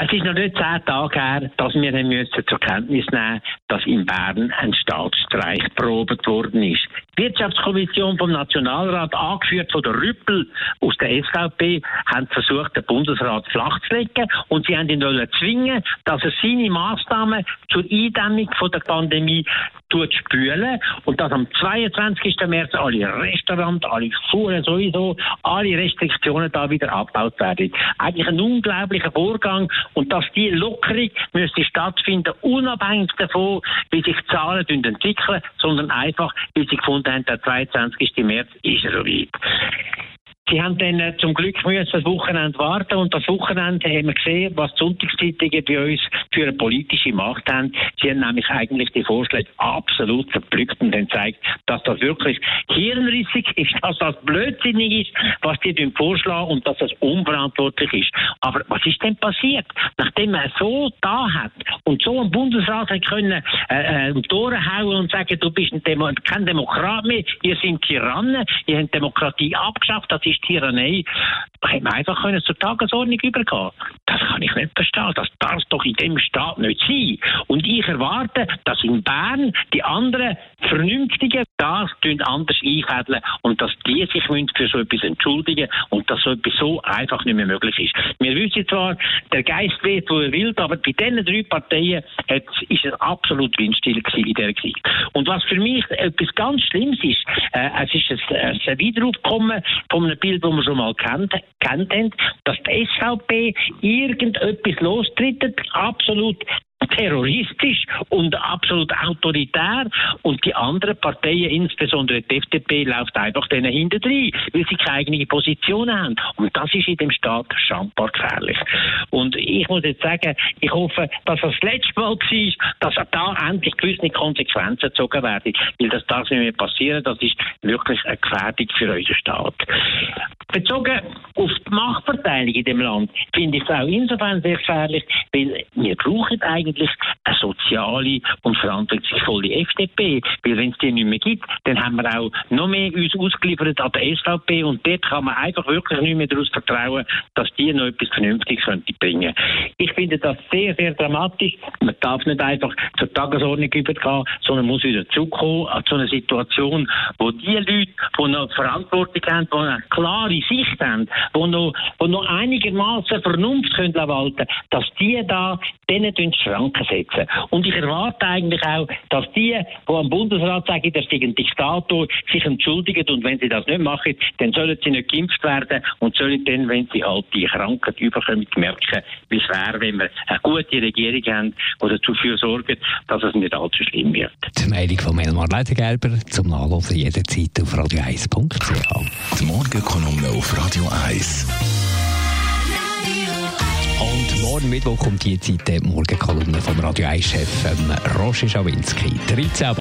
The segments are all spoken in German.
Es ist noch nicht zehn Tage her, dass wir müssen zur Kenntnis nehmen dass in Bern ein Staatsstreich probiert worden ist. Die Wirtschaftskommission vom Nationalrat, angeführt von der Rüppel aus der SVP, haben versucht, den Bundesrat flachzulegen und sie haben ihn zwingen, dass er seine Maßnahmen zur Eindämmung von der Pandemie tut spülen und dass am 22. März alle Restaurants, alle Schulen sowieso, alle Restriktionen da wieder abgebaut werden. Eigentlich ein unglaublicher Vorgang und dass die Lockerung müsste stattfinden, unabhängig davon, wie sich Zahlen entwickeln, sondern einfach, wie sie gefunden haben, der 22. März ist er soweit. Sie haben dann äh, zum Glück müssen das Wochenende warten und das Wochenende haben wir gesehen, was die Sonntagszeitungen bei uns für eine politische Macht haben. Sie haben nämlich eigentlich die Vorschläge absolut zerpflückt und dann zeigt, dass das wirklich hirnrissig ist, dass das blödsinnig ist, was die vorschlagen und dass das unverantwortlich ist. Aber was ist denn passiert? Nachdem man so da hat und so ein Bundesrat hat können äh, äh, Tore hauen und sagen, du bist Demo kein Demokrat mehr, ihr seid Tyrannen, ihr habt Demokratie abgeschafft, das ist ist Tyrannei, hätte man einfach können zur Tagesordnung übergehen Das kann ich nicht verstehen. Das darf doch in dem Staat nicht sein. Und ich erwarte, dass in Bern die anderen Vernünftigen das anders einfädeln und dass die sich für so etwas entschuldigen und dass so etwas so einfach nicht mehr möglich ist. Wir wissen zwar, der Geist weht, wo er will, aber bei diesen drei Parteien ist es absolut windstill in dieser Zeit. Und was für mich etwas ganz Schlimmes ist, äh, es ist ein, ein Wiederaufkommen von einem Bild, das wir schon mal kennt, kennt haben, dass die SVP irgendetwas lostritt, absolut terroristisch und absolut autoritär und die anderen Parteien, insbesondere die FDP, läuft einfach denen hinterher, weil sie keine eigene Position haben. Und das ist in dem Staat schambar gefährlich. Und ich muss jetzt sagen, ich hoffe, dass das letzte Mal war, dass da endlich gewisse Konsequenzen gezogen werden, weil das darf nicht mehr passieren. Das ist wirklich eine Gefährdung für unseren Staat. Bezogen auf die Machtverteilung in dem Land finde ich es auch insofern sehr gefährlich, weil wir brauchen eigentlich eine soziale und verantwortungsvolle FDP. Weil wenn es die nicht mehr gibt, dann haben wir auch noch mehr uns ausgeliefert an der SVP und dort kann man einfach wirklich nicht mehr daraus vertrauen, dass die noch etwas Vernünftiges könnte bringen. Ich finde das sehr, sehr dramatisch. Man darf nicht einfach zur Tagesordnung übergehen, sondern muss wieder zurückkommen zu einer Situation, wo die Leute, die noch Verantwortung haben, die eine klare Sicht haben, die noch, noch einigermaßen Vernunft können walten dass die da denen Schranken setzen. Und ich erwarte eigentlich auch, dass die, die am Bundesrat sagen, der sei ein Diktator, sich entschuldigen und wenn sie das nicht machen, dann sollen sie nicht geimpft werden und sollen dann, wenn sie halt die Krankheit überkommen, merken, wie es wäre, wenn wir eine gute Regierung haben, die dafür sorgt, dass es nicht allzu schlimm wird. Die Meinung von Melmar Leitergelber zum Nachlesen jederzeit auf radio1.ch. Die Morgenkolumne auf Radio 1. Morgen Mittwoch kommt die Zeit Morgenkolumne vom Radio 1-Chef ähm, Roger Schawinski. 13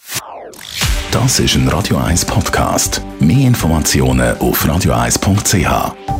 Das ist ein Radio 1 Podcast. Mehr Informationen auf radio1.ch.